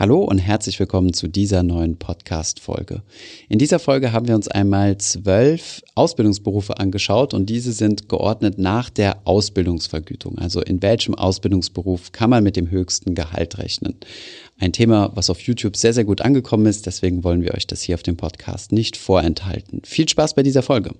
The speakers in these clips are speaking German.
Hallo und herzlich willkommen zu dieser neuen Podcast-Folge. In dieser Folge haben wir uns einmal zwölf Ausbildungsberufe angeschaut und diese sind geordnet nach der Ausbildungsvergütung. Also in welchem Ausbildungsberuf kann man mit dem höchsten Gehalt rechnen? Ein Thema, was auf YouTube sehr, sehr gut angekommen ist. Deswegen wollen wir euch das hier auf dem Podcast nicht vorenthalten. Viel Spaß bei dieser Folge.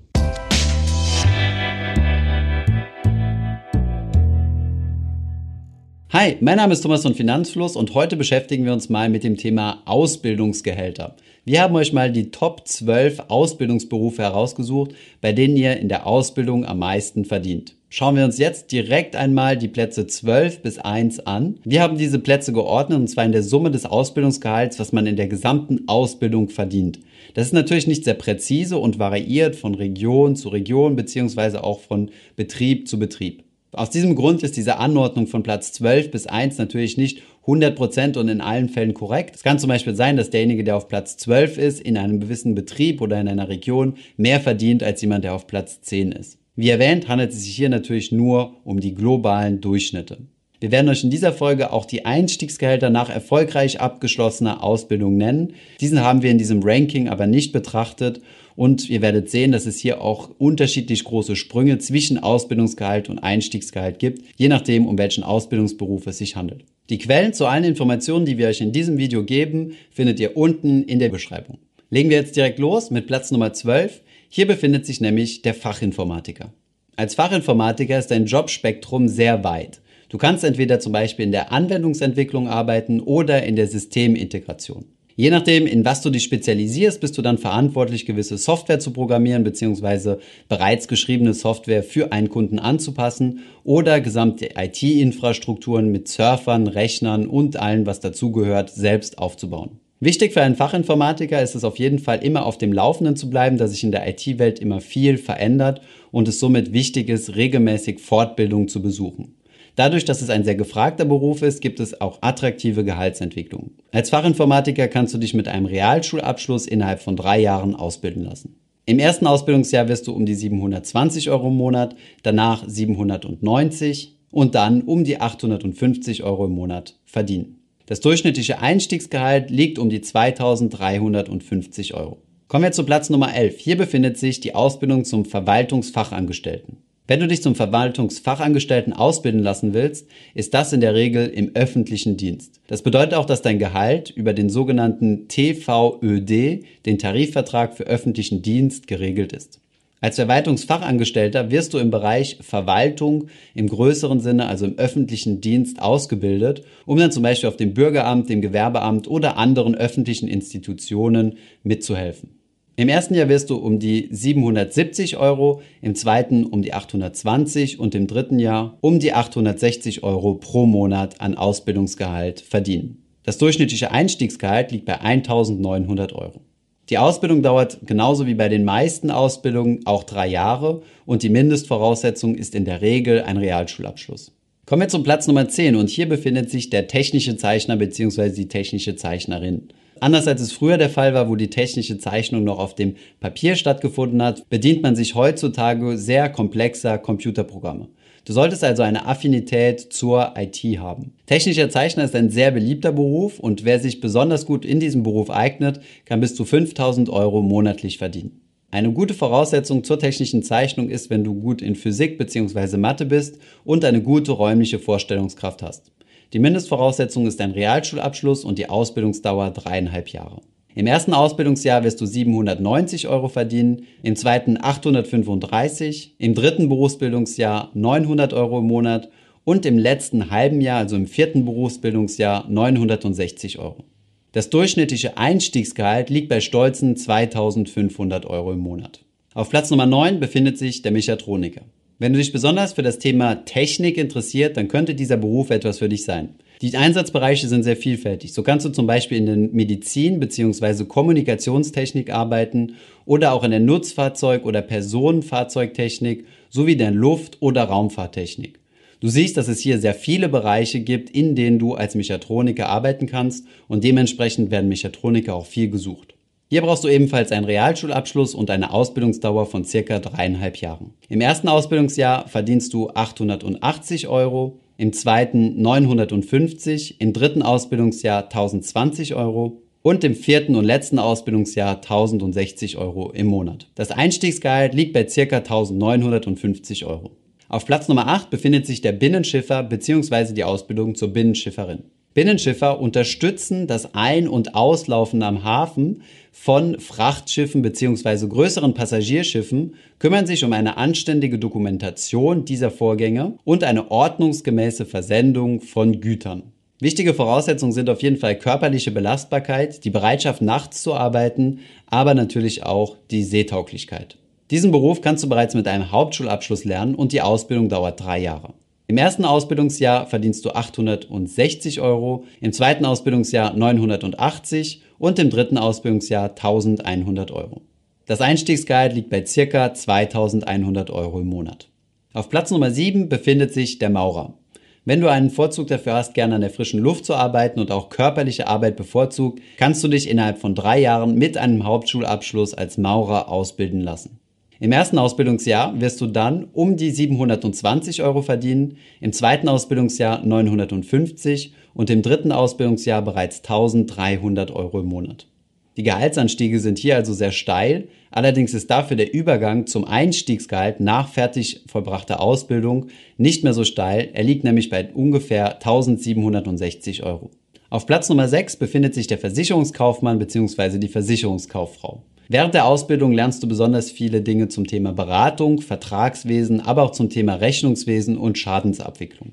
Hi, mein Name ist Thomas von Finanzfluss und heute beschäftigen wir uns mal mit dem Thema Ausbildungsgehälter. Wir haben euch mal die Top 12 Ausbildungsberufe herausgesucht, bei denen ihr in der Ausbildung am meisten verdient. Schauen wir uns jetzt direkt einmal die Plätze 12 bis 1 an. Wir haben diese Plätze geordnet und zwar in der Summe des Ausbildungsgehalts, was man in der gesamten Ausbildung verdient. Das ist natürlich nicht sehr präzise und variiert von Region zu Region beziehungsweise auch von Betrieb zu Betrieb. Aus diesem Grund ist diese Anordnung von Platz 12 bis 1 natürlich nicht 100% und in allen Fällen korrekt. Es kann zum Beispiel sein, dass derjenige, der auf Platz 12 ist, in einem gewissen Betrieb oder in einer Region mehr verdient als jemand, der auf Platz 10 ist. Wie erwähnt, handelt es sich hier natürlich nur um die globalen Durchschnitte. Wir werden euch in dieser Folge auch die Einstiegsgehälter nach erfolgreich abgeschlossener Ausbildung nennen. Diesen haben wir in diesem Ranking aber nicht betrachtet und ihr werdet sehen, dass es hier auch unterschiedlich große Sprünge zwischen Ausbildungsgehalt und Einstiegsgehalt gibt, je nachdem, um welchen Ausbildungsberuf es sich handelt. Die Quellen zu allen Informationen, die wir euch in diesem Video geben, findet ihr unten in der Beschreibung. Legen wir jetzt direkt los mit Platz Nummer 12. Hier befindet sich nämlich der Fachinformatiker. Als Fachinformatiker ist dein Jobspektrum sehr weit. Du kannst entweder zum Beispiel in der Anwendungsentwicklung arbeiten oder in der Systemintegration. Je nachdem, in was du dich spezialisierst, bist du dann verantwortlich, gewisse Software zu programmieren bzw. bereits geschriebene Software für einen Kunden anzupassen oder gesamte IT-Infrastrukturen mit Surfern, Rechnern und allem, was dazugehört, selbst aufzubauen. Wichtig für einen Fachinformatiker ist es auf jeden Fall immer auf dem Laufenden zu bleiben, da sich in der IT-Welt immer viel verändert und es somit wichtig ist, regelmäßig Fortbildung zu besuchen. Dadurch, dass es ein sehr gefragter Beruf ist, gibt es auch attraktive Gehaltsentwicklungen. Als Fachinformatiker kannst du dich mit einem Realschulabschluss innerhalb von drei Jahren ausbilden lassen. Im ersten Ausbildungsjahr wirst du um die 720 Euro im Monat, danach 790 und dann um die 850 Euro im Monat verdienen. Das durchschnittliche Einstiegsgehalt liegt um die 2350 Euro. Kommen wir zu Platz Nummer 11. Hier befindet sich die Ausbildung zum Verwaltungsfachangestellten. Wenn du dich zum Verwaltungsfachangestellten ausbilden lassen willst, ist das in der Regel im öffentlichen Dienst. Das bedeutet auch, dass dein Gehalt über den sogenannten TVÖD, den Tarifvertrag für öffentlichen Dienst, geregelt ist. Als Verwaltungsfachangestellter wirst du im Bereich Verwaltung im größeren Sinne, also im öffentlichen Dienst, ausgebildet, um dann zum Beispiel auf dem Bürgeramt, dem Gewerbeamt oder anderen öffentlichen Institutionen mitzuhelfen. Im ersten Jahr wirst du um die 770 Euro, im zweiten um die 820 und im dritten Jahr um die 860 Euro pro Monat an Ausbildungsgehalt verdienen. Das durchschnittliche Einstiegsgehalt liegt bei 1900 Euro. Die Ausbildung dauert genauso wie bei den meisten Ausbildungen auch drei Jahre und die Mindestvoraussetzung ist in der Regel ein Realschulabschluss. Kommen wir zum Platz Nummer 10 und hier befindet sich der technische Zeichner bzw. die technische Zeichnerin. Anders als es früher der Fall war, wo die technische Zeichnung noch auf dem Papier stattgefunden hat, bedient man sich heutzutage sehr komplexer Computerprogramme. Du solltest also eine Affinität zur IT haben. Technischer Zeichner ist ein sehr beliebter Beruf und wer sich besonders gut in diesem Beruf eignet, kann bis zu 5000 Euro monatlich verdienen. Eine gute Voraussetzung zur technischen Zeichnung ist, wenn du gut in Physik bzw. Mathe bist und eine gute räumliche Vorstellungskraft hast. Die Mindestvoraussetzung ist ein Realschulabschluss und die Ausbildungsdauer dreieinhalb Jahre. Im ersten Ausbildungsjahr wirst du 790 Euro verdienen, im zweiten 835, im dritten Berufsbildungsjahr 900 Euro im Monat und im letzten halben Jahr, also im vierten Berufsbildungsjahr, 960 Euro. Das durchschnittliche Einstiegsgehalt liegt bei stolzen 2500 Euro im Monat. Auf Platz Nummer 9 befindet sich der Mechatroniker. Wenn du dich besonders für das Thema Technik interessiert, dann könnte dieser Beruf etwas für dich sein. Die Einsatzbereiche sind sehr vielfältig. So kannst du zum Beispiel in der Medizin bzw. Kommunikationstechnik arbeiten oder auch in der Nutzfahrzeug- oder Personenfahrzeugtechnik sowie der Luft- oder Raumfahrttechnik. Du siehst, dass es hier sehr viele Bereiche gibt, in denen du als Mechatroniker arbeiten kannst und dementsprechend werden Mechatroniker auch viel gesucht. Hier brauchst du ebenfalls einen Realschulabschluss und eine Ausbildungsdauer von circa dreieinhalb Jahren. Im ersten Ausbildungsjahr verdienst du 880 Euro, im zweiten 950, im dritten Ausbildungsjahr 1020 Euro und im vierten und letzten Ausbildungsjahr 1060 Euro im Monat. Das Einstiegsgehalt liegt bei ca. 1950 Euro. Auf Platz Nummer 8 befindet sich der Binnenschiffer bzw. die Ausbildung zur Binnenschifferin. Binnenschiffer unterstützen das Ein- und Auslaufen am Hafen von Frachtschiffen bzw. größeren Passagierschiffen, kümmern sich um eine anständige Dokumentation dieser Vorgänge und eine ordnungsgemäße Versendung von Gütern. Wichtige Voraussetzungen sind auf jeden Fall körperliche Belastbarkeit, die Bereitschaft nachts zu arbeiten, aber natürlich auch die Seetauglichkeit. Diesen Beruf kannst du bereits mit einem Hauptschulabschluss lernen und die Ausbildung dauert drei Jahre. Im ersten Ausbildungsjahr verdienst du 860 Euro, im zweiten Ausbildungsjahr 980 und im dritten Ausbildungsjahr 1100 Euro. Das Einstiegsgehalt liegt bei circa 2100 Euro im Monat. Auf Platz Nummer 7 befindet sich der Maurer. Wenn du einen Vorzug dafür hast, gerne an der frischen Luft zu arbeiten und auch körperliche Arbeit bevorzugt, kannst du dich innerhalb von drei Jahren mit einem Hauptschulabschluss als Maurer ausbilden lassen. Im ersten Ausbildungsjahr wirst du dann um die 720 Euro verdienen, im zweiten Ausbildungsjahr 950 und im dritten Ausbildungsjahr bereits 1300 Euro im Monat. Die Gehaltsanstiege sind hier also sehr steil, allerdings ist dafür der Übergang zum Einstiegsgehalt nach fertig vollbrachter Ausbildung nicht mehr so steil, er liegt nämlich bei ungefähr 1760 Euro. Auf Platz Nummer 6 befindet sich der Versicherungskaufmann bzw. die Versicherungskauffrau. Während der Ausbildung lernst du besonders viele Dinge zum Thema Beratung, Vertragswesen, aber auch zum Thema Rechnungswesen und Schadensabwicklung.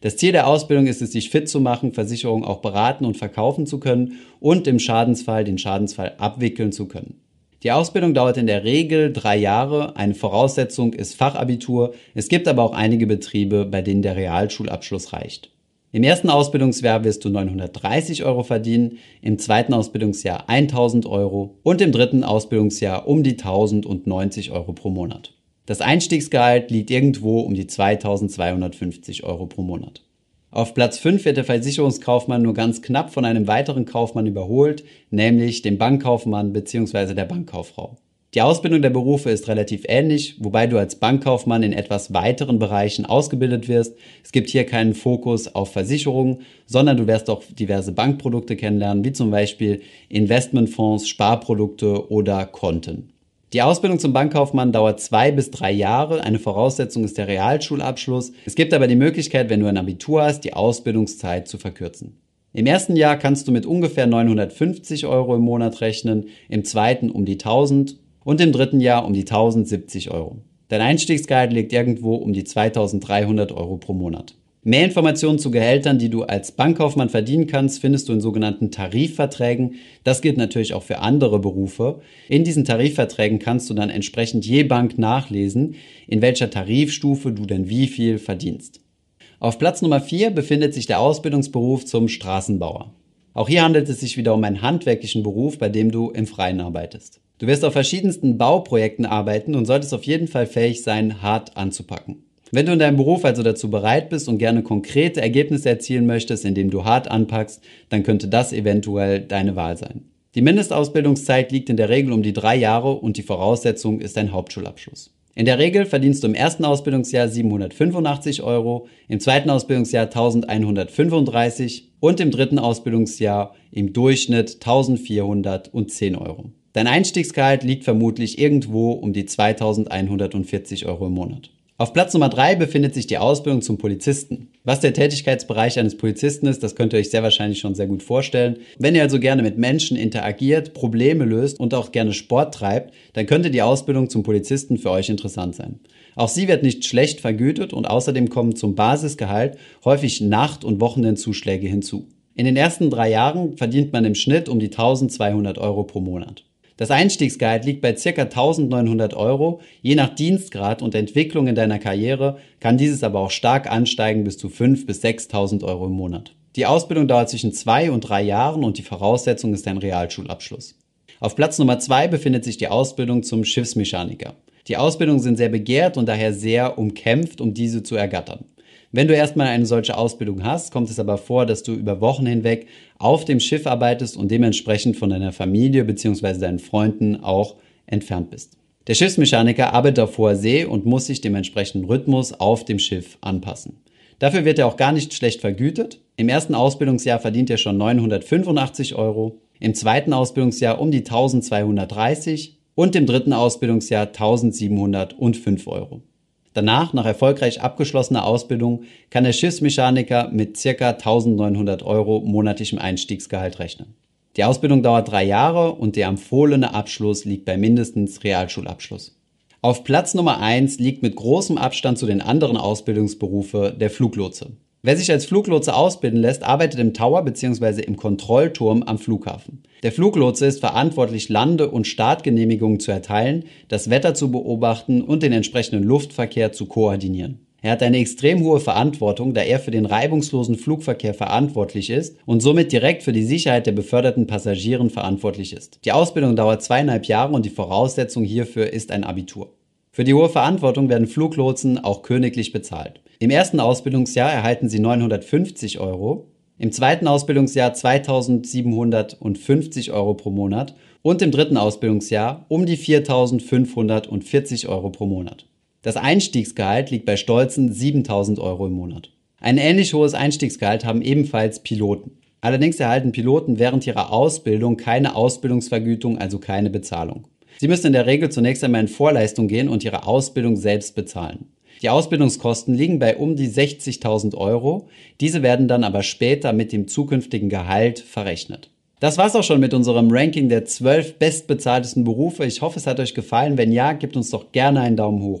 Das Ziel der Ausbildung ist es, sich fit zu machen, Versicherungen auch beraten und verkaufen zu können und im Schadensfall den Schadensfall abwickeln zu können. Die Ausbildung dauert in der Regel drei Jahre. Eine Voraussetzung ist Fachabitur. Es gibt aber auch einige Betriebe, bei denen der Realschulabschluss reicht. Im ersten Ausbildungsjahr wirst du 930 Euro verdienen, im zweiten Ausbildungsjahr 1000 Euro und im dritten Ausbildungsjahr um die 1090 Euro pro Monat. Das Einstiegsgehalt liegt irgendwo um die 2250 Euro pro Monat. Auf Platz 5 wird der Versicherungskaufmann nur ganz knapp von einem weiteren Kaufmann überholt, nämlich dem Bankkaufmann bzw. der Bankkauffrau. Die Ausbildung der Berufe ist relativ ähnlich, wobei du als Bankkaufmann in etwas weiteren Bereichen ausgebildet wirst. Es gibt hier keinen Fokus auf Versicherungen, sondern du wirst auch diverse Bankprodukte kennenlernen, wie zum Beispiel Investmentfonds, Sparprodukte oder Konten. Die Ausbildung zum Bankkaufmann dauert zwei bis drei Jahre. Eine Voraussetzung ist der Realschulabschluss. Es gibt aber die Möglichkeit, wenn du ein Abitur hast, die Ausbildungszeit zu verkürzen. Im ersten Jahr kannst du mit ungefähr 950 Euro im Monat rechnen, im zweiten um die 1000 und im dritten Jahr um die 1070 Euro. Dein Einstiegsgehalt liegt irgendwo um die 2300 Euro pro Monat. Mehr Informationen zu Gehältern, die du als Bankkaufmann verdienen kannst, findest du in sogenannten Tarifverträgen. Das gilt natürlich auch für andere Berufe. In diesen Tarifverträgen kannst du dann entsprechend je Bank nachlesen, in welcher Tarifstufe du denn wie viel verdienst. Auf Platz Nummer 4 befindet sich der Ausbildungsberuf zum Straßenbauer. Auch hier handelt es sich wieder um einen handwerklichen Beruf, bei dem du im Freien arbeitest. Du wirst auf verschiedensten Bauprojekten arbeiten und solltest auf jeden Fall fähig sein, hart anzupacken. Wenn du in deinem Beruf also dazu bereit bist und gerne konkrete Ergebnisse erzielen möchtest, indem du hart anpackst, dann könnte das eventuell deine Wahl sein. Die Mindestausbildungszeit liegt in der Regel um die drei Jahre und die Voraussetzung ist ein Hauptschulabschluss. In der Regel verdienst du im ersten Ausbildungsjahr 785 Euro, im zweiten Ausbildungsjahr 1135 und im dritten Ausbildungsjahr im Durchschnitt 1410 Euro. Dein Einstiegsgehalt liegt vermutlich irgendwo um die 2140 Euro im Monat. Auf Platz Nummer drei befindet sich die Ausbildung zum Polizisten. Was der Tätigkeitsbereich eines Polizisten ist, das könnt ihr euch sehr wahrscheinlich schon sehr gut vorstellen. Wenn ihr also gerne mit Menschen interagiert, Probleme löst und auch gerne Sport treibt, dann könnte die Ausbildung zum Polizisten für euch interessant sein. Auch sie wird nicht schlecht vergütet und außerdem kommen zum Basisgehalt häufig Nacht- und Wochenendzuschläge hinzu. In den ersten drei Jahren verdient man im Schnitt um die 1200 Euro pro Monat. Das Einstiegsgehalt liegt bei ca. 1900 Euro. Je nach Dienstgrad und Entwicklung in deiner Karriere kann dieses aber auch stark ansteigen bis zu 5.000 bis 6.000 Euro im Monat. Die Ausbildung dauert zwischen zwei und drei Jahren und die Voraussetzung ist ein Realschulabschluss. Auf Platz Nummer zwei befindet sich die Ausbildung zum Schiffsmechaniker. Die Ausbildungen sind sehr begehrt und daher sehr umkämpft, um diese zu ergattern. Wenn du erstmal eine solche Ausbildung hast, kommt es aber vor, dass du über Wochen hinweg auf dem Schiff arbeitest und dementsprechend von deiner Familie bzw. deinen Freunden auch entfernt bist. Der Schiffsmechaniker arbeitet auf hoher See und muss sich dem entsprechenden Rhythmus auf dem Schiff anpassen. Dafür wird er auch gar nicht schlecht vergütet. Im ersten Ausbildungsjahr verdient er schon 985 Euro, im zweiten Ausbildungsjahr um die 1230 und im dritten Ausbildungsjahr 1705 Euro. Danach, nach erfolgreich abgeschlossener Ausbildung, kann der Schiffsmechaniker mit ca. 1900 Euro monatlichem Einstiegsgehalt rechnen. Die Ausbildung dauert drei Jahre und der empfohlene Abschluss liegt bei mindestens Realschulabschluss. Auf Platz Nummer eins liegt mit großem Abstand zu den anderen Ausbildungsberufe der Fluglotse. Wer sich als Fluglotse ausbilden lässt, arbeitet im Tower bzw. im Kontrollturm am Flughafen. Der Fluglotse ist verantwortlich, Lande- und Startgenehmigungen zu erteilen, das Wetter zu beobachten und den entsprechenden Luftverkehr zu koordinieren. Er hat eine extrem hohe Verantwortung, da er für den reibungslosen Flugverkehr verantwortlich ist und somit direkt für die Sicherheit der beförderten Passagieren verantwortlich ist. Die Ausbildung dauert zweieinhalb Jahre und die Voraussetzung hierfür ist ein Abitur. Für die hohe Verantwortung werden Fluglotsen auch königlich bezahlt. Im ersten Ausbildungsjahr erhalten sie 950 Euro, im zweiten Ausbildungsjahr 2750 Euro pro Monat und im dritten Ausbildungsjahr um die 4540 Euro pro Monat. Das Einstiegsgehalt liegt bei stolzen 7000 Euro im Monat. Ein ähnlich hohes Einstiegsgehalt haben ebenfalls Piloten. Allerdings erhalten Piloten während ihrer Ausbildung keine Ausbildungsvergütung, also keine Bezahlung. Sie müssen in der Regel zunächst einmal in Vorleistung gehen und ihre Ausbildung selbst bezahlen. Die Ausbildungskosten liegen bei um die 60.000 Euro. Diese werden dann aber später mit dem zukünftigen Gehalt verrechnet. Das war's auch schon mit unserem Ranking der 12 bestbezahltesten Berufe. Ich hoffe, es hat euch gefallen. Wenn ja, gebt uns doch gerne einen Daumen hoch.